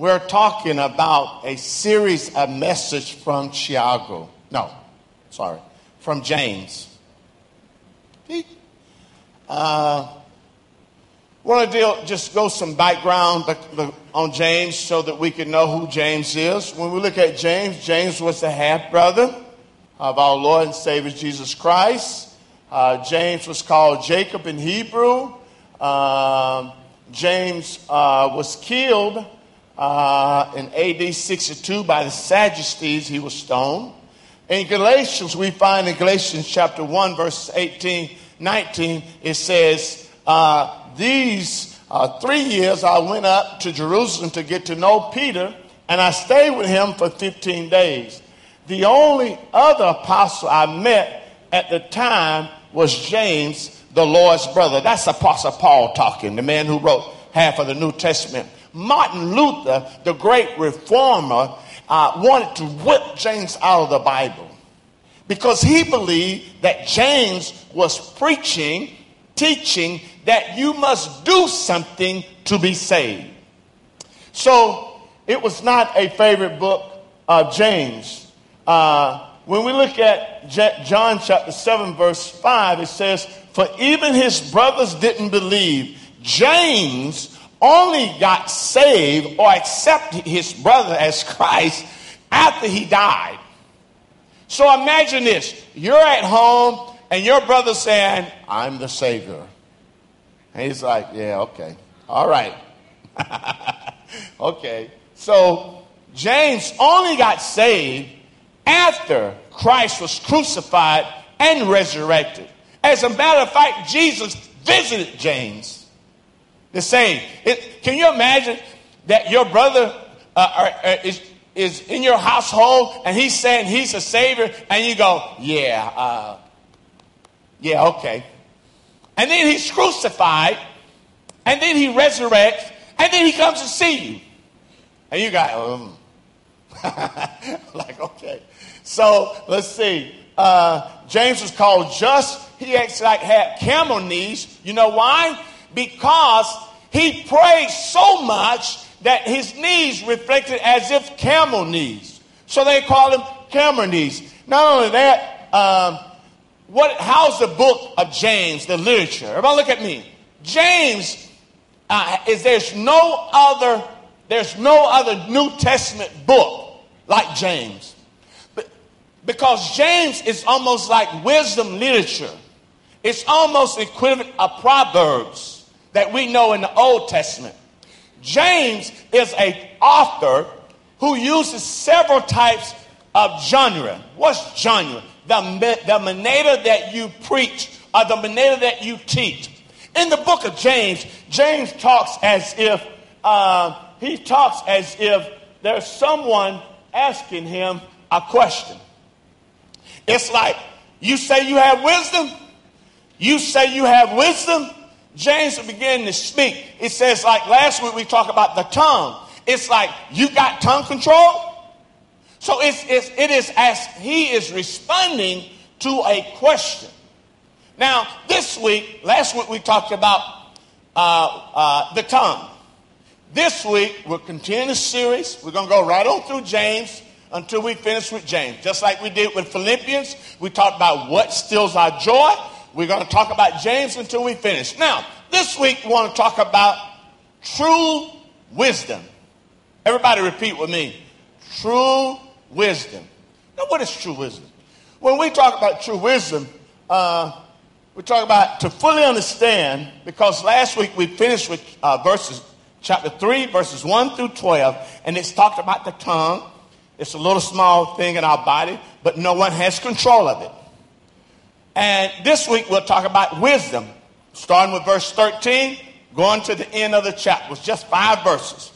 we're talking about a series of message from Tiago. No, sorry, from James. Uh, want to deal, just go some background on James so that we can know who James is. When we look at James, James was the half brother of our Lord and Savior Jesus Christ. Uh, James was called Jacob in Hebrew. Uh, James uh, was killed uh, in AD 62 by the Sadducees. He was stoned. In Galatians, we find in Galatians chapter 1, verse 18, 19, it says, uh, These uh, three years I went up to Jerusalem to get to know Peter, and I stayed with him for 15 days. The only other apostle I met at the time was James, the Lord's brother. That's Apostle Paul talking, the man who wrote half of the New Testament. Martin Luther, the great reformer, uh, wanted to whip James out of the Bible because he believed that James was preaching, teaching that you must do something to be saved. So it was not a favorite book of James. Uh, when we look at John chapter 7, verse 5, it says, For even his brothers didn't believe. James only got saved or accepted his brother as Christ after he died. So imagine this you're at home and your brother saying, I'm the Savior. And he's like, Yeah, okay. All right. okay. So James only got saved after Christ was crucified and resurrected. As a matter of fact, Jesus visited James the same. It, can you imagine that your brother uh, uh, is, is in your household and he's saying he's a savior and you go, yeah, uh, yeah, okay. And then he's crucified and then he resurrects and then he comes to see you. And you go, um. like, okay. So let's see. Uh, James was called just. He actually like had camel knees. You know why? Because he prayed so much that his knees reflected as if camel knees. So they call him camel knees. Not only that, um, what, how's the book of James, the literature? Everybody look at me. James uh, is there's no other there's no other New Testament book like James. Because James is almost like wisdom literature. It's almost equivalent of Proverbs that we know in the Old Testament. James is a author who uses several types of genre. What's genre? The, the manera that you preach or the manera that you teach. In the book of James, James talks as if uh, he talks as if there's someone asking him a question. It's like you say you have wisdom. You say you have wisdom. James began to speak. It says, like last week we talked about the tongue. It's like you got tongue control. So it's, it's, it is as he is responding to a question. Now, this week, last week we talked about uh, uh, the tongue. This week we're continuing the series. We're going to go right on through James until we finish with James. Just like we did with Philippians, we talked about what steals our joy. We're going to talk about James until we finish. Now, this week we want to talk about true wisdom. Everybody repeat with me. True wisdom. Now, what is true wisdom? When we talk about true wisdom, uh, we talk about to fully understand, because last week we finished with uh, verses, chapter 3, verses 1 through 12, and it's talked about the tongue. It's a little small thing in our body, but no one has control of it. And this week we'll talk about wisdom, starting with verse 13, going to the end of the chapter. It's just five verses.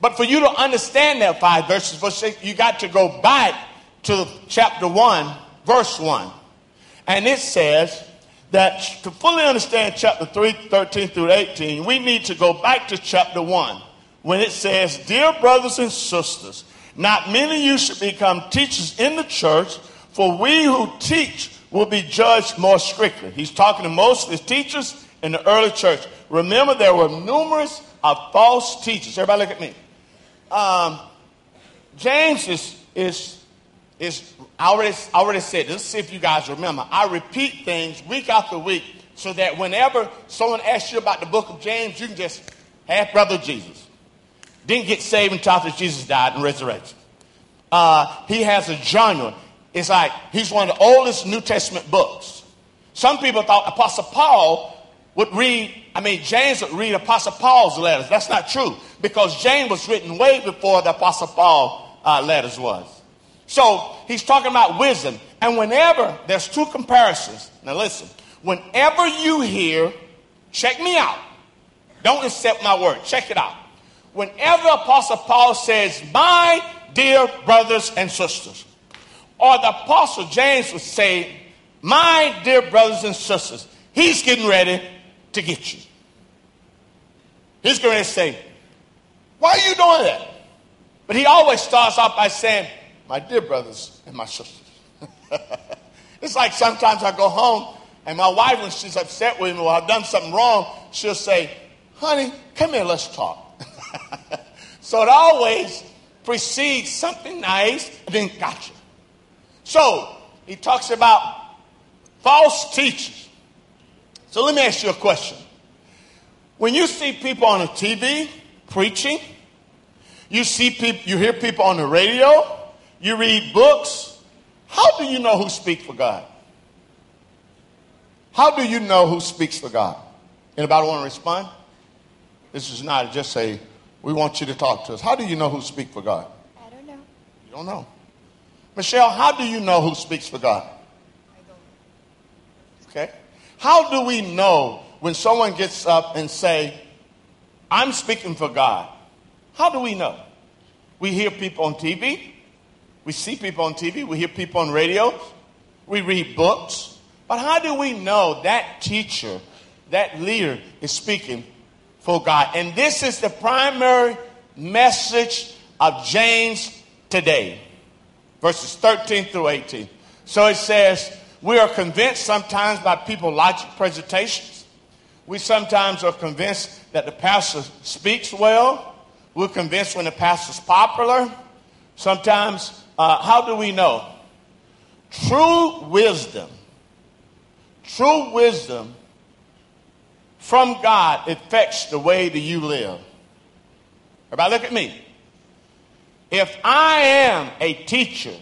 But for you to understand that five verses, you got to go back to chapter 1, verse 1. And it says that to fully understand chapter 3, 13 through 18, we need to go back to chapter 1 when it says, Dear brothers and sisters, not many of you should become teachers in the church, for we who teach will be judged more strictly. He's talking to most of his teachers in the early church. Remember, there were numerous of false teachers. Everybody look at me. um, James is, is, is I already, I already said, let's see if you guys remember. I repeat things week after week so that whenever someone asks you about the book of James, you can just have brother Jesus. Didn't get saved until after Jesus died and resurrected. Uh, he has a genre. It's like he's one of the oldest New Testament books. Some people thought Apostle Paul would read, I mean, James would read Apostle Paul's letters. That's not true because James was written way before the Apostle Paul uh, letters was. So he's talking about wisdom. And whenever there's two comparisons, now listen, whenever you hear, check me out. Don't accept my word. Check it out. Whenever Apostle Paul says, my dear brothers and sisters, or the Apostle James would say, my dear brothers and sisters, he's getting ready to get you. He's going to say, Why are you doing that? But he always starts off by saying, My dear brothers and my sisters. it's like sometimes I go home and my wife, when she's upset with me or I've done something wrong, she'll say, Honey, come here, let's talk. so it always precedes something nice and then gotcha. So he talks about false teachers so let me ask you a question. When you see people on the TV preaching, you see people, you hear people on the radio, you read books, how do you know who speaks for God? How do you know who speaks for God? Anybody want to respond? This is not just a, we want you to talk to us. How do you know who speaks for God? I don't know. You don't know. Michelle, how do you know who speaks for God? Okay. How do we know when someone gets up and say, I'm speaking for God? How do we know? We hear people on TV. We see people on TV. We hear people on radio. We read books. But how do we know that teacher, that leader is speaking for God? And this is the primary message of James today, verses 13 through 18. So it says, we are convinced sometimes by people logic presentations. We sometimes are convinced that the pastor speaks well. We're convinced when the pastor's popular. Sometimes, uh, how do we know? True wisdom, true wisdom from God affects the way that you live. Everybody, look at me. If I am a teacher,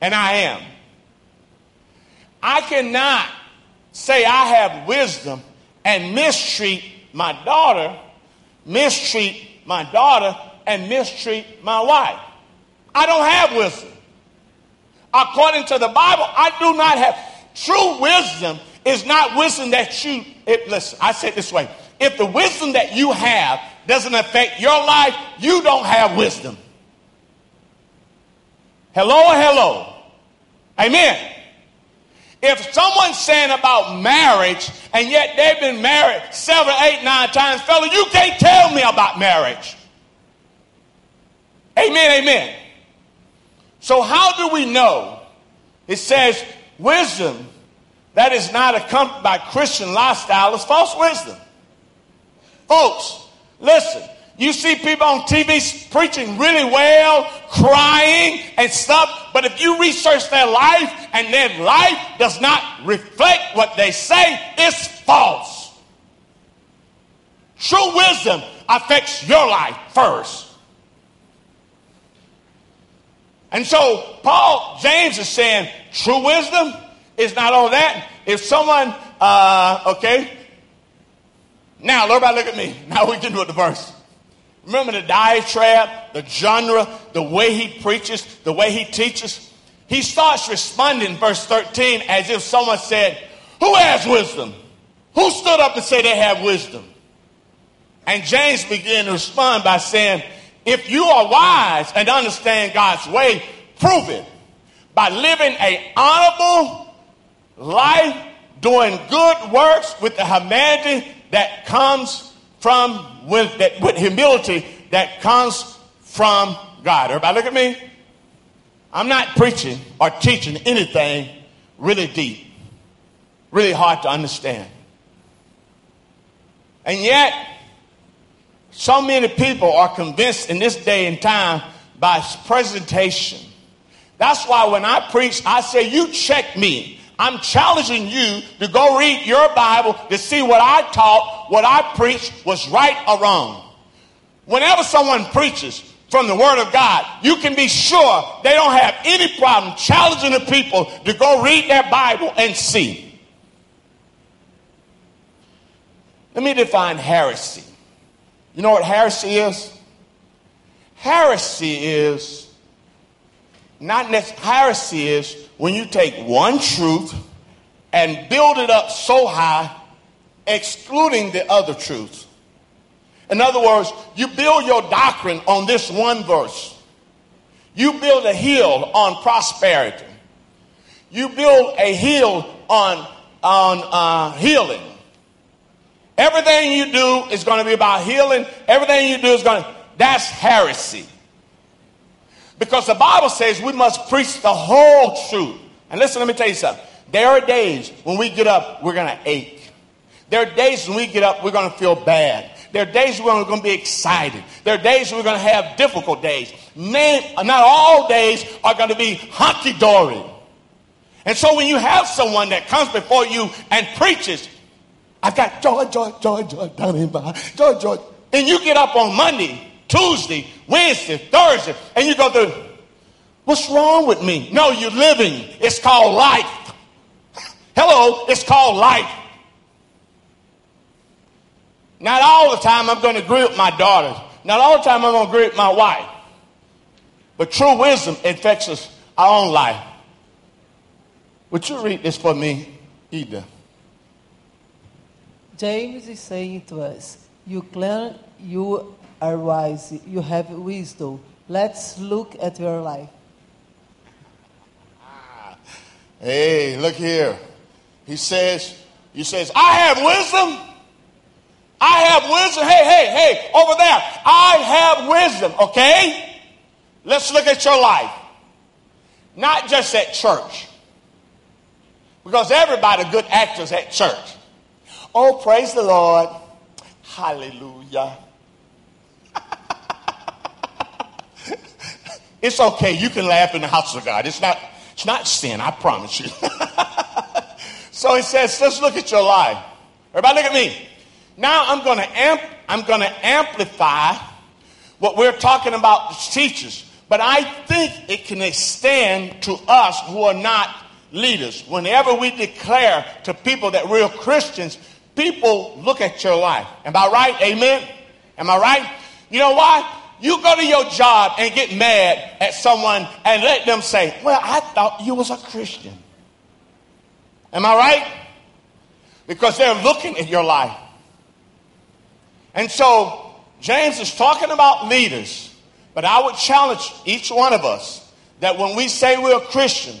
and I am, I cannot say I have wisdom and mistreat my daughter, mistreat my daughter, and mistreat my wife. I don't have wisdom. According to the Bible, I do not have. True wisdom is not wisdom that you, it, listen, I say it this way. If the wisdom that you have doesn't affect your life, you don't have wisdom. Hello, hello. Amen. If someone's saying about marriage and yet they've been married seven, eight, nine times, fella, you can't tell me about marriage. Amen, amen. So, how do we know? It says wisdom that is not accompanied by Christian lifestyle is false wisdom. Folks, listen, you see people on TV preaching really well, crying and stuff, but if you research their life and their life does not reflect what they say, it's false. True wisdom affects your life first. And so Paul, James is saying true wisdom is not all that. If someone, uh, okay, now everybody look at me. Now we can do it the verse. Remember the diatribe, the genre, the way he preaches, the way he teaches? He starts responding, verse 13, as if someone said, Who has wisdom? Who stood up and said they have wisdom? And James began to respond by saying, If you are wise and understand God's way, prove it by living a honorable life, doing good works with the humanity that comes from with, that, with humility that comes from God. Everybody look at me. I'm not preaching or teaching anything really deep, really hard to understand. And yet, So many people are convinced in this day and time by presentation. That's why when I preach, I say, You check me. I'm challenging you to go read your Bible to see what I taught, what I preached was right or wrong. Whenever someone preaches from the Word of God, you can be sure they don't have any problem challenging the people to go read their Bible and see. Let me define heresy. You know what heresy is? Heresy is not necessarily, heresy is when you take one truth and build it up so high, excluding the other truths. In other words, you build your doctrine on this one verse. You build a hill on prosperity. You build a hill on, on uh, healing. Everything you do is going to be about healing. Everything you do is going to, that's heresy. Because the Bible says we must preach the whole truth. And listen, let me tell you something. There are days when we get up, we're going to ache. There are days when we get up, we're going to feel bad. There are days we're going to be excited. There are days we're going to have difficult days. Not all days are going to be hunky dory. And so when you have someone that comes before you and preaches, I've got joy, joy, joy, joy down in joy, joy. And you get up on Monday, Tuesday, Wednesday, Thursday, and you go through, what's wrong with me? No, you're living. It's called life. Hello, it's called life. Not all the time I'm going to agree with my daughters. Not all the time I'm going to agree with my wife. But true wisdom infects us our own life. Would you read this for me, Ida? James is saying to us, You claim you are wise, you have wisdom. Let's look at your life. Ah. Hey, look here. He says, he says, I have wisdom. I have wisdom. Hey, hey, hey, over there. I have wisdom, okay? Let's look at your life. Not just at church. Because everybody good actors at church. Oh, praise the Lord. Hallelujah. It's okay. You can laugh in the house of God. It's not, it's not sin, I promise you. so he says, let's look at your life. Everybody look at me. Now I'm going to amp, I'm to amplify what we're talking about as teachers. But I think it can extend to us who are not leaders. Whenever we declare to people that we're Christians, people look at your life. Am I right? Amen? Am I right? You know why? You go to your job and get mad at someone and let them say, Well, I thought you was a Christian. Am I right? Because they're looking at your life. And so James is talking about leaders, but I would challenge each one of us that when we say we're a Christian,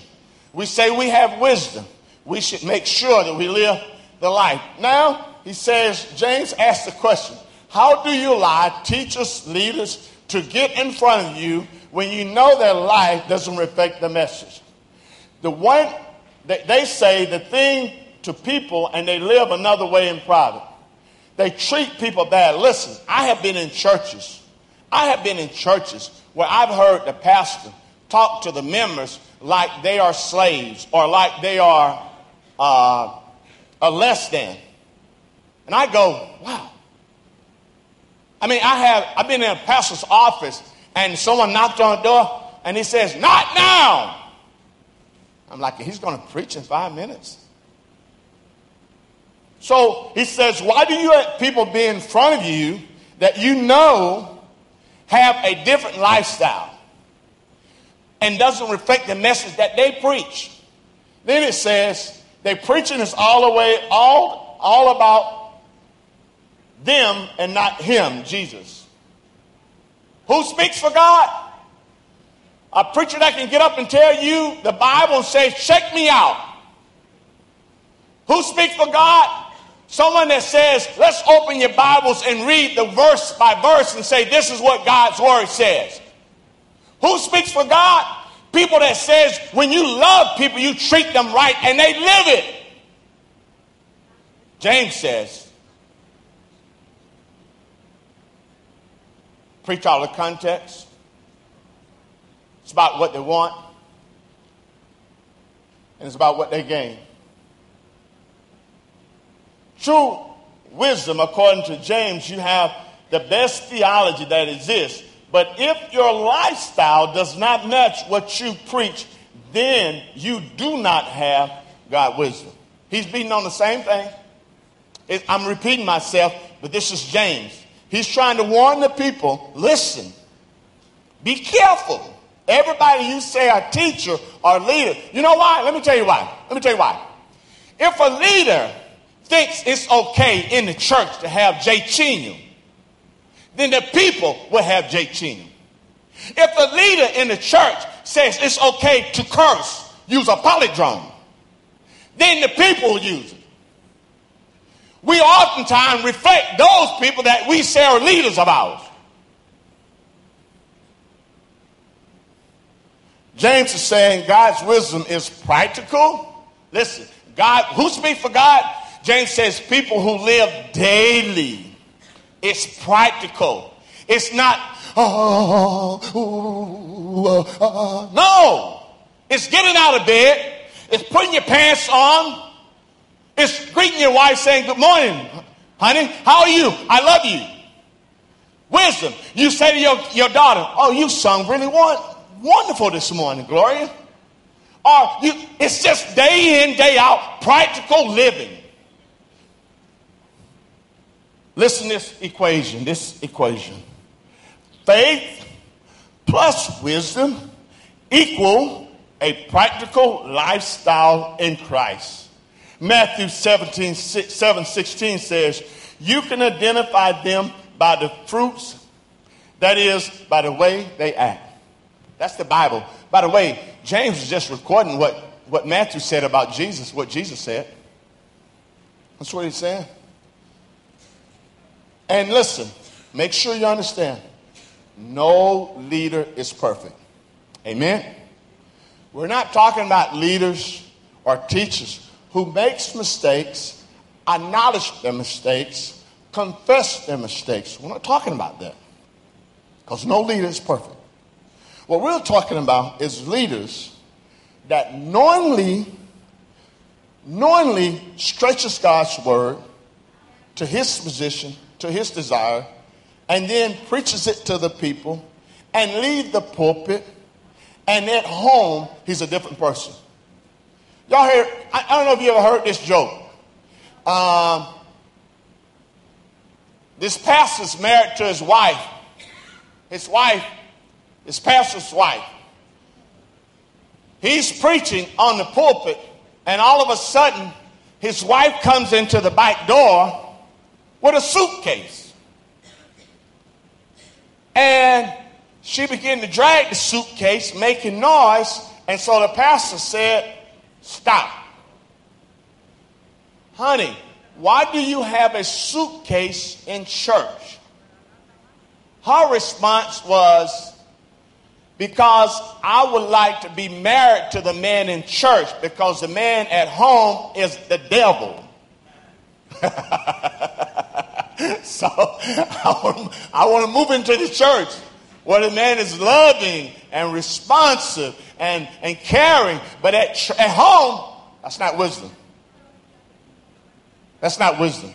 we say we have wisdom, we should make sure that we live the life. Now, he says, James asked the question How do you lie, teachers, leaders, to get in front of you when you know their life doesn't reflect the message? The one, they say the thing to people and they live another way in private. They treat people bad. Listen, I have been in churches. I have been in churches where I've heard the pastor talk to the members like they are slaves or like they are uh, a less than. And I go, wow. I mean, I have, I've been in a pastor's office and someone knocked on the door and he says, not now. I'm like, he's going to preach in five minutes. So he says, why do you let people be in front of you that you know have a different lifestyle and doesn't reflect the message that they preach? Then it says, they preaching is all the way, all, all about them and not him, Jesus. Who speaks for God? A preacher that can get up and tell you the Bible and say, check me out. Who speaks for God? Someone that says, let's open your Bibles and read the verse by verse and say, this is what God's word says. Who speaks for God? People that says, when you love people, you treat them right and they live it. James says, preach out of context. It's about what they want, and it's about what they gain. True wisdom, according to James, you have the best theology that exists. But if your lifestyle does not match what you preach, then you do not have God wisdom. He's beating on the same thing. I'm repeating myself, but this is James. He's trying to warn the people listen, be careful. Everybody you say a teacher or leader, you know why? Let me tell you why. Let me tell you why. If a leader thinks it's okay in the church to have Jay Chinum, then the people will have Jay Chinum. If the leader in the church says it's okay to curse, use a polydrome, then the people will use it. We oftentimes reflect those people that we say are leaders of ours. James is saying God's wisdom is practical. Listen, God, who speaks for God? James says people who live daily. It's practical. It's not, oh, oh, oh, no. It's getting out of bed. It's putting your pants on. It's greeting your wife saying, Good morning, honey. How are you? I love you. Wisdom. You say to your, your daughter, Oh, you sung really wonderful this morning, Gloria. Or you, it's just day in, day out, practical living. Listen this equation, this equation. Faith plus wisdom equal a practical lifestyle in Christ. Matthew 17, 7, 16 says, You can identify them by the fruits, that is, by the way they act. That's the Bible. By the way, James is just recording what, what Matthew said about Jesus, what Jesus said. That's what he's saying. And listen, make sure you understand no leader is perfect. Amen. We're not talking about leaders or teachers who makes mistakes, acknowledge their mistakes, confess their mistakes. We're not talking about that. Because no leader is perfect. What we're talking about is leaders that knowingly, knowingly stretches God's word to his position, to his desire, and then preaches it to the people and leave the pulpit and at home, he's a different person. Y'all hear, I, I don't know if you ever heard this joke. Um, this pastor's married to his wife. His wife, his pastor's wife. He's preaching on the pulpit, and all of a sudden, his wife comes into the back door with a suitcase. And she began to drag the suitcase, making noise, and so the pastor said, Stop. Honey, why do you have a suitcase in church? Her response was, Because I would like to be married to the man in church because the man at home is the devil. so I want, to move into the church where the man is loving and responsive and, and caring, but at, at home, that's not wisdom. That's not wisdom.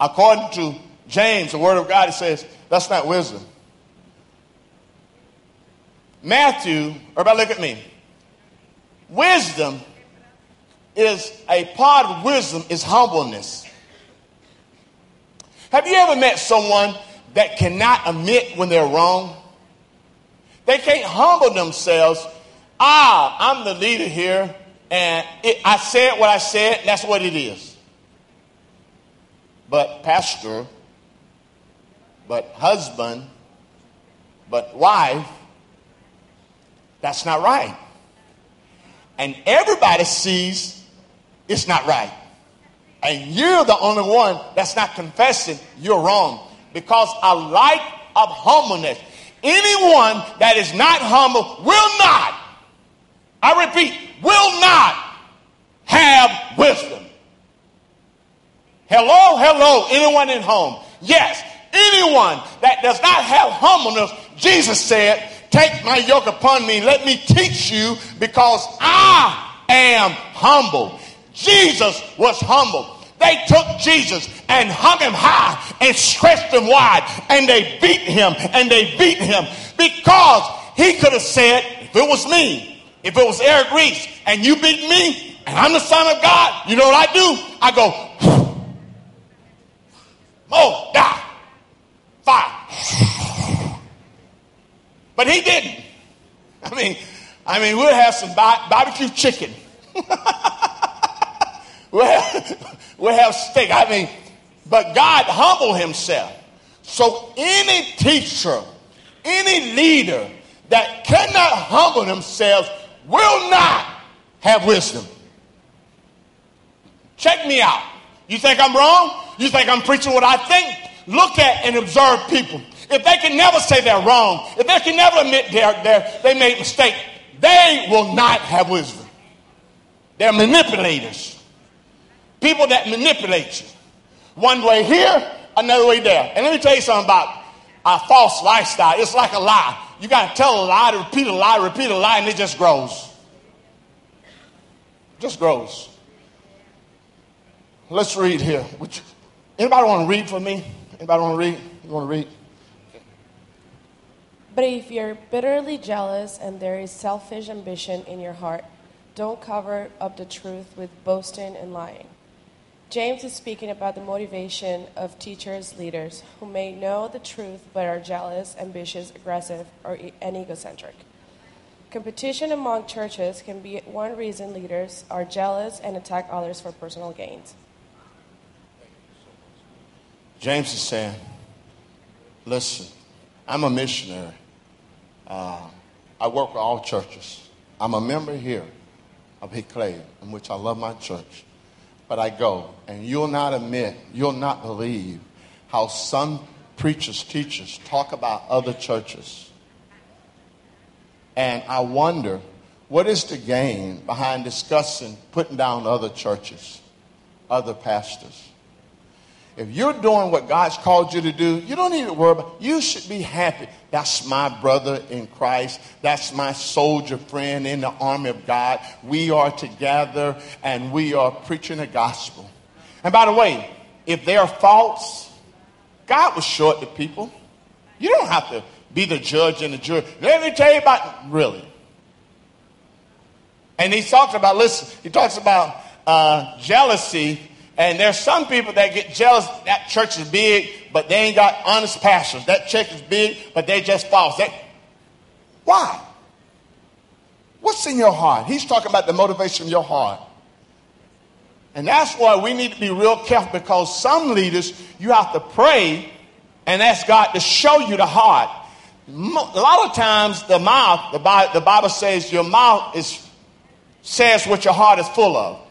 According to James, the Word of God, it says that's not wisdom. Matthew, everybody look at me. Wisdom is a part of wisdom is humbleness. Have you ever met someone that cannot admit when they're wrong. They can't humble themselves. Ah, I'm the leader here, and it, I said what I said, that's what it is. But pastor, but husband, but wife, that's not right. And everybody sees it's not right. And you're the only one that's not confessing you're wrong because a life of humbleness. Anyone that is not humble will not, I repeat, will not have wisdom. Hello, hello, anyone in home? Yes, anyone that does not have humbleness, Jesus said, Take my yoke upon me, let me teach you, because I am humble. Jesus was humble. They took Jesus and hung him high and stretched him wide, and they beat him and they beat him because he could have said, if it was me, if it was Eric Reese, and you beat me, and I'm the son of God, you know what I do? I go, oh, die, fire. But he didn't. I mean, I mean, we'll have some barbecue chicken. we'll, we'll have steak. I mean, but God humbled himself. So any teacher, any leader that cannot humble themselves will not have wisdom. Check me out. You think I'm wrong? You think I'm preaching what I think? Look at and observe people. If they can never say they're wrong, if they can never admit they're, they're, they made a mistake, they will not have wisdom. They're manipulators. People that manipulate you. One way here, another way there. And let me tell you something about a false lifestyle. It's like a lie. You got to tell a lie to repeat a lie, repeat a lie, and it just grows. Just grows. Let's read here. Would Anybody want to read for me? Anybody want to read? You want to read? But if you're bitterly jealous and there is selfish ambition in your heart, don't cover up the truth with boasting and lying. James is speaking about the motivation of teachers, leaders who may know the truth but are jealous, ambitious, aggressive, or and egocentric. Competition among churches can be one reason leaders are jealous and attack others for personal gains. James is saying, listen, I'm a missionary. Uh, I work with all churches. I'm a member here of Hickley, in which I love my church. But I go, and you'll not admit, you'll not believe how some preachers, teachers talk about other churches. And I wonder, what is the gain behind discussing putting down other churches, other pastors? If you're doing what God's called you to do, you don't need to worry about You should be happy. That's my brother in Christ. That's my soldier friend in the army of God. We are together and we are preaching the gospel. And by the way, if they're false, God will show it to people. You don't have to be the judge and the jury. Let me tell you about really. And he talks about, listen, he talks about uh, jealousy and there's some people that get jealous that church is big, but they ain't got honest pastors. That church is big, but they just false. They, why? What's in your heart? He's talking about the motivation of your heart. And that's why we need to be real careful because some leaders, you have to pray and ask God to show you the heart. A lot of times, the mouth, the Bible, the Bible says your mouth is, says what your heart is full of.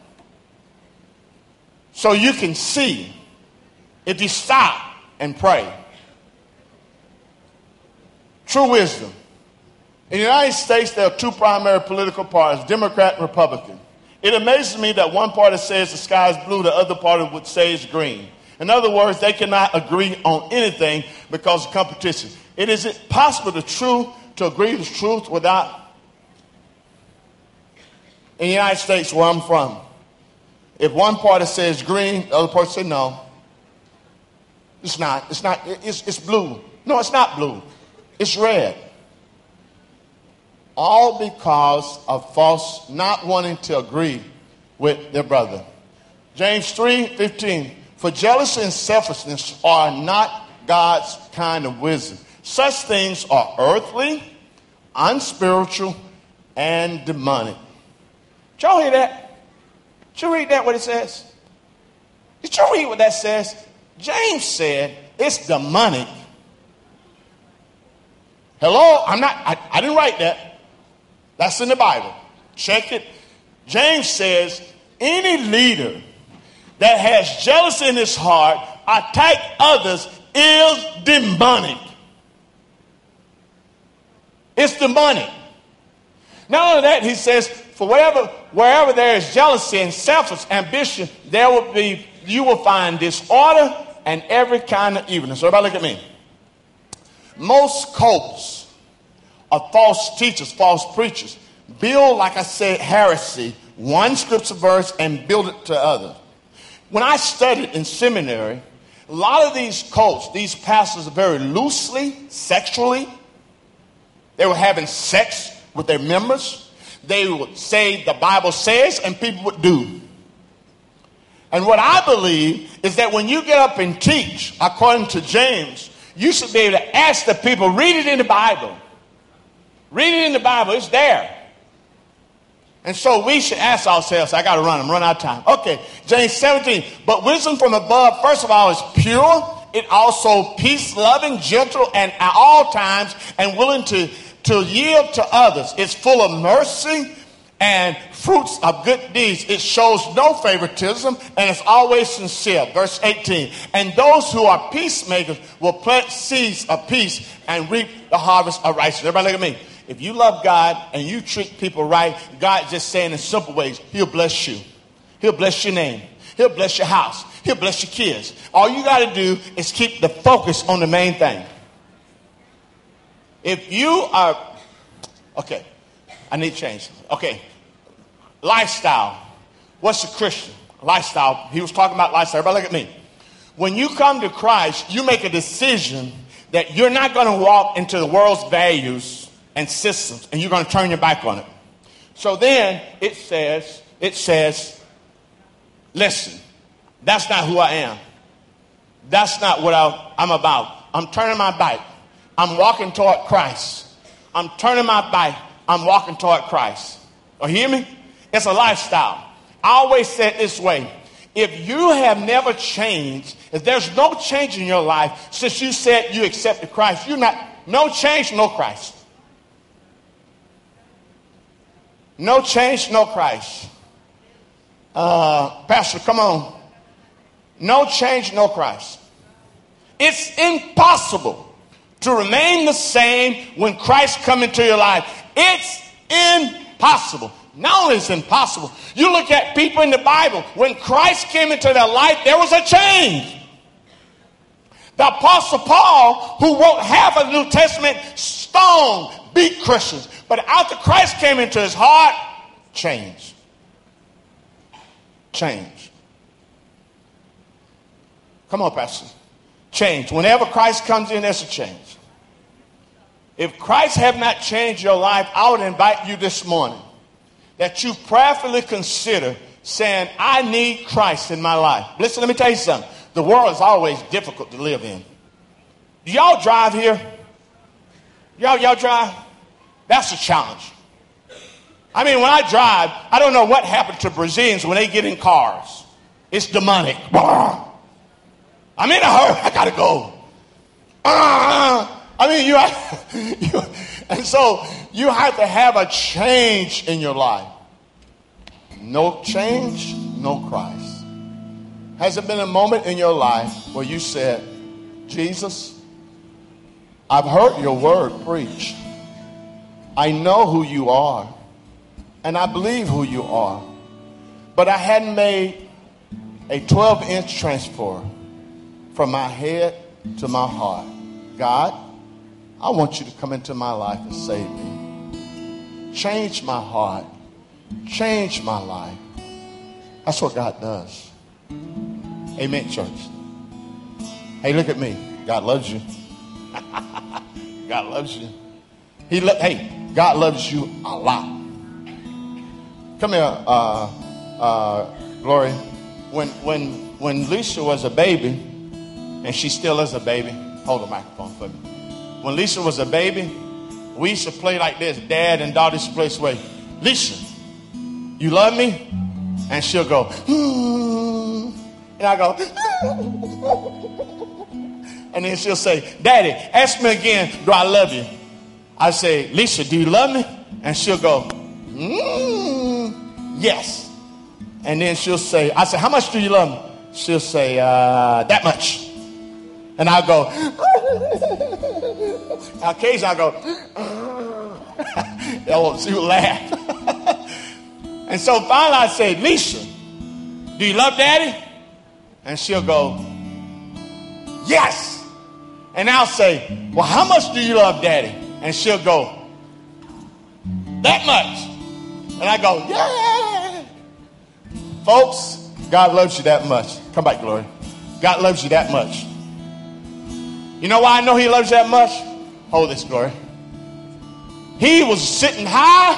So you can see if you stop and pray. True wisdom. In the United States, there are two primary political parties Democrat and Republican. It amazes me that one party says the sky is blue, the other party would say it's green. In other words, they cannot agree on anything because of competition. It is it possible to true to agree with truth without in the United States where I'm from. If one party says green, the other party says no. It's not. It's not. It's, it's blue. No, it's not blue. It's red. All because of false, not wanting to agree with their brother. James 3 15. For jealousy and selfishness are not God's kind of wisdom. Such things are earthly, unspiritual, and demonic. Did y'all hear that? Did you read that what it says? Did you read what that says? James said it's demonic. Hello? I'm not, I, I didn't write that. That's in the Bible. Check it. James says any leader that has jealousy in his heart, attack others, is demonic. It's demonic. Not only that, he says for wherever, wherever there is jealousy and selfish ambition, there will be, you will find disorder and every kind of evilness. So everybody look at me. Most cults of false teachers, false preachers, build, like I said, heresy, one scripture verse, and build it to others. When I studied in seminary, a lot of these cults, these pastors are very loosely, sexually. They were having sex with their members. They would say the Bible says, and people would do. And what I believe is that when you get up and teach, according to James, you should be able to ask the people, read it in the Bible. Read it in the Bible, it's there. And so we should ask ourselves, I got to run, I'm running out of time. Okay, James 17. But wisdom from above, first of all, is pure. It also peace loving, gentle, and at all times, and willing to, to yield to others. It's full of mercy and fruits of good deeds. It shows no favoritism and it's always sincere. Verse 18. And those who are peacemakers will plant seeds of peace and reap the harvest of righteousness. Everybody look at me. If you love God and you treat people right, God just saying in simple ways, He'll bless you. He'll bless your name. He'll bless your house. He'll bless your kids. All you got to do is keep the focus on the main thing. If you are, okay, I need change. Okay, lifestyle. What's a Christian? Lifestyle. He was talking about lifestyle. Everybody look at me. When you come to Christ, you make a decision that you're not going to walk into the world's values and systems and you're going to turn your back on it. So then it says, it says, listen, that's not who I am. That's not what I, I'm about. I'm turning my back. I'm walking toward Christ. I'm turning my back. I'm walking toward Christ. Or hear me? It's a lifestyle. I always say it this way. If you have never changed, if there's no change in your life since you said you accepted Christ, you're not, no change, no Christ. No change, no Christ. Uh, Pastor, come on. No change, no Christ. It's impossible to remain the same when Christ come into your life. It's impossible. Not only is impossible, you look at people in the Bible, when Christ came into their life, there was a change. The Apostle Paul, who wrote half of the New Testament, stoned, beat Christians. But after Christ came into his heart, change. Change. Come on, Pastor. Change. Whenever Christ comes in, there's a change. If Christ have not changed your life, I would invite you this morning that you prayerfully consider saying, I need Christ in my life. Listen, let me tell you something. The world is always difficult to live in. Do y'all drive here? Y'all, y'all drive? That's a challenge. I mean, when I drive, I don't know what happened to Brazilians when they get in cars. It's demonic. I'm in a hurry. I gotta go. Ah, ah, ah. I mean, you, you, and so you have to have a change in your life. No change, no Christ. Has it been a moment in your life where you said, Jesus, I've heard your word preached. I know who you are, and I believe who you are, but I hadn't made a 12 inch transfer from my head to my heart. God, I want you to come into my life and save me. Change my heart. Change my life. That's what God does. Amen, church. Hey, look at me. God loves you. God loves you. He lo- hey, God loves you a lot. Come here, uh, uh, Glory. When when when Lisa was a baby, and she still is a baby. Hold the microphone for me. When Lisa was a baby, we used to play like this. Dad and daughter used to play this way. Lisa, you love me? And she'll go, hmm. and I go, and then she'll say, Daddy, ask me again, do I love you? I say, Lisa, do you love me? And she'll go, mm, yes. And then she'll say, I say, how much do you love me? She'll say, uh, that much. And I'll go, occasionally I'll go, oh, she will laugh. and so finally I say, Lisa, do you love daddy? And she'll go, Yes. And I'll say, Well, how much do you love daddy? And she'll go, That much. And I go, Yeah. Folks, God loves you that much. Come back, Glory. God loves you that much. You know why I know He loves you that much? Hold this, Glory. He was sitting high,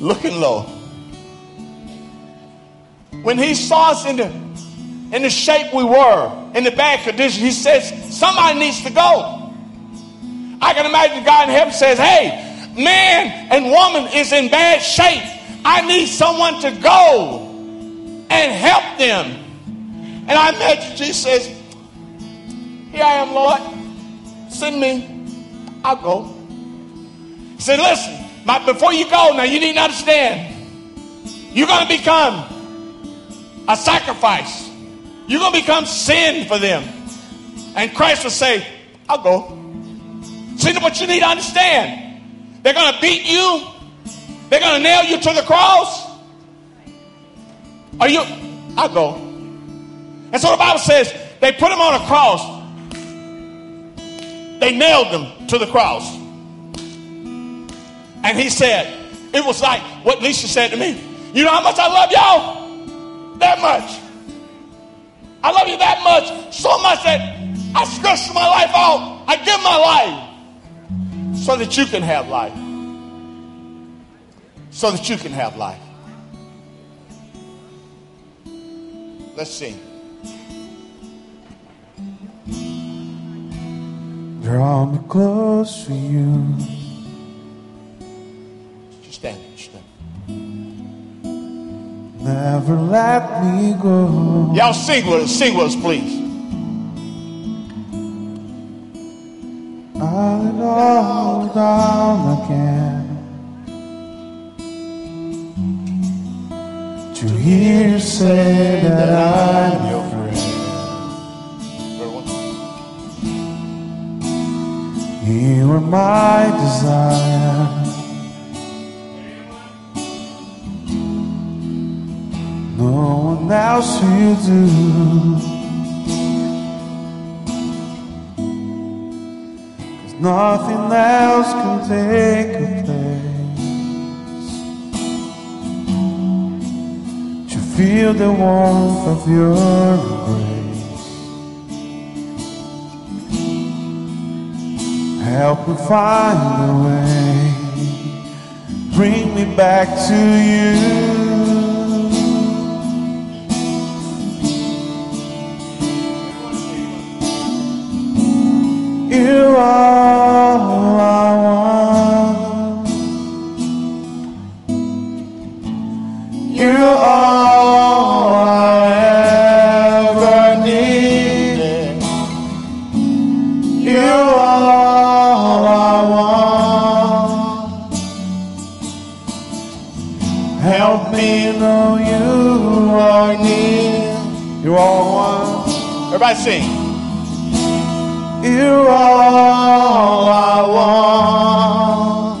looking low. When He saw us in the in the shape we were, in the bad condition, He says somebody needs to go. I can imagine God in heaven says, "Hey, man and woman is in bad shape. I need someone to go and help them." And I imagine Jesus says, Here I am, Lord. Send me. I'll go. He said, Listen, my, before you go, now you need to understand, you're going to become a sacrifice. You're going to become sin for them. And Christ will say, I'll go. See what you need to understand. They're going to beat you. They're going to nail you to the cross. Are you? I'll go. And so the Bible says they put him on a cross. They nailed him to the cross. And he said, it was like what Lisa said to me. You know how much I love y'all? That much. I love you that much. So much that I stretch my life out. I give my life so that you can have life. So that you can have life. Let's sing. Draw me close to you. Just stand. Just stand. Never let me go. Y'all sing with us. Sing with us, please. I'll all down again. To hear you say that I'm do. Cause nothing else can take your place. To feel the warmth of your embrace. Help me find a way. Bring me back to you. You are all I want. You are all I ever need. You are all I want. Help me know you are near. You are one. Everybody sing. You are all I want.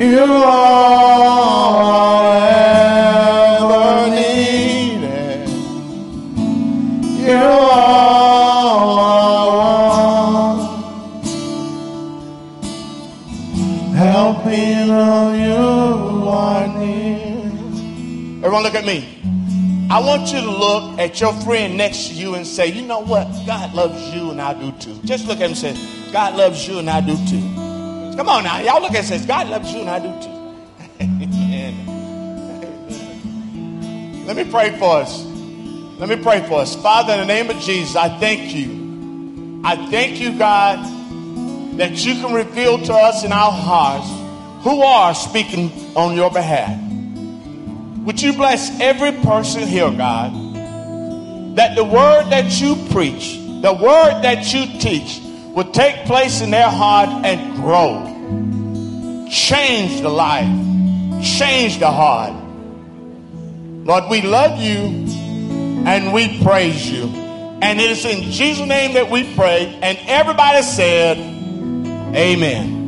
You are all I ever needed. You are all I want. You. Everyone, look at me. I want you to look at your friend next to you and say, you know what? God loves you and I do too. Just look at him and say, God loves you and I do too. Come on now. Y'all look at him and say, God loves you and I do too. Let me pray for us. Let me pray for us. Father, in the name of Jesus, I thank you. I thank you, God, that you can reveal to us in our hearts who are speaking on your behalf. Would you bless every person here, God, that the word that you preach, the word that you teach, will take place in their heart and grow. Change the life, change the heart. Lord, we love you and we praise you. And it is in Jesus' name that we pray. And everybody said, Amen.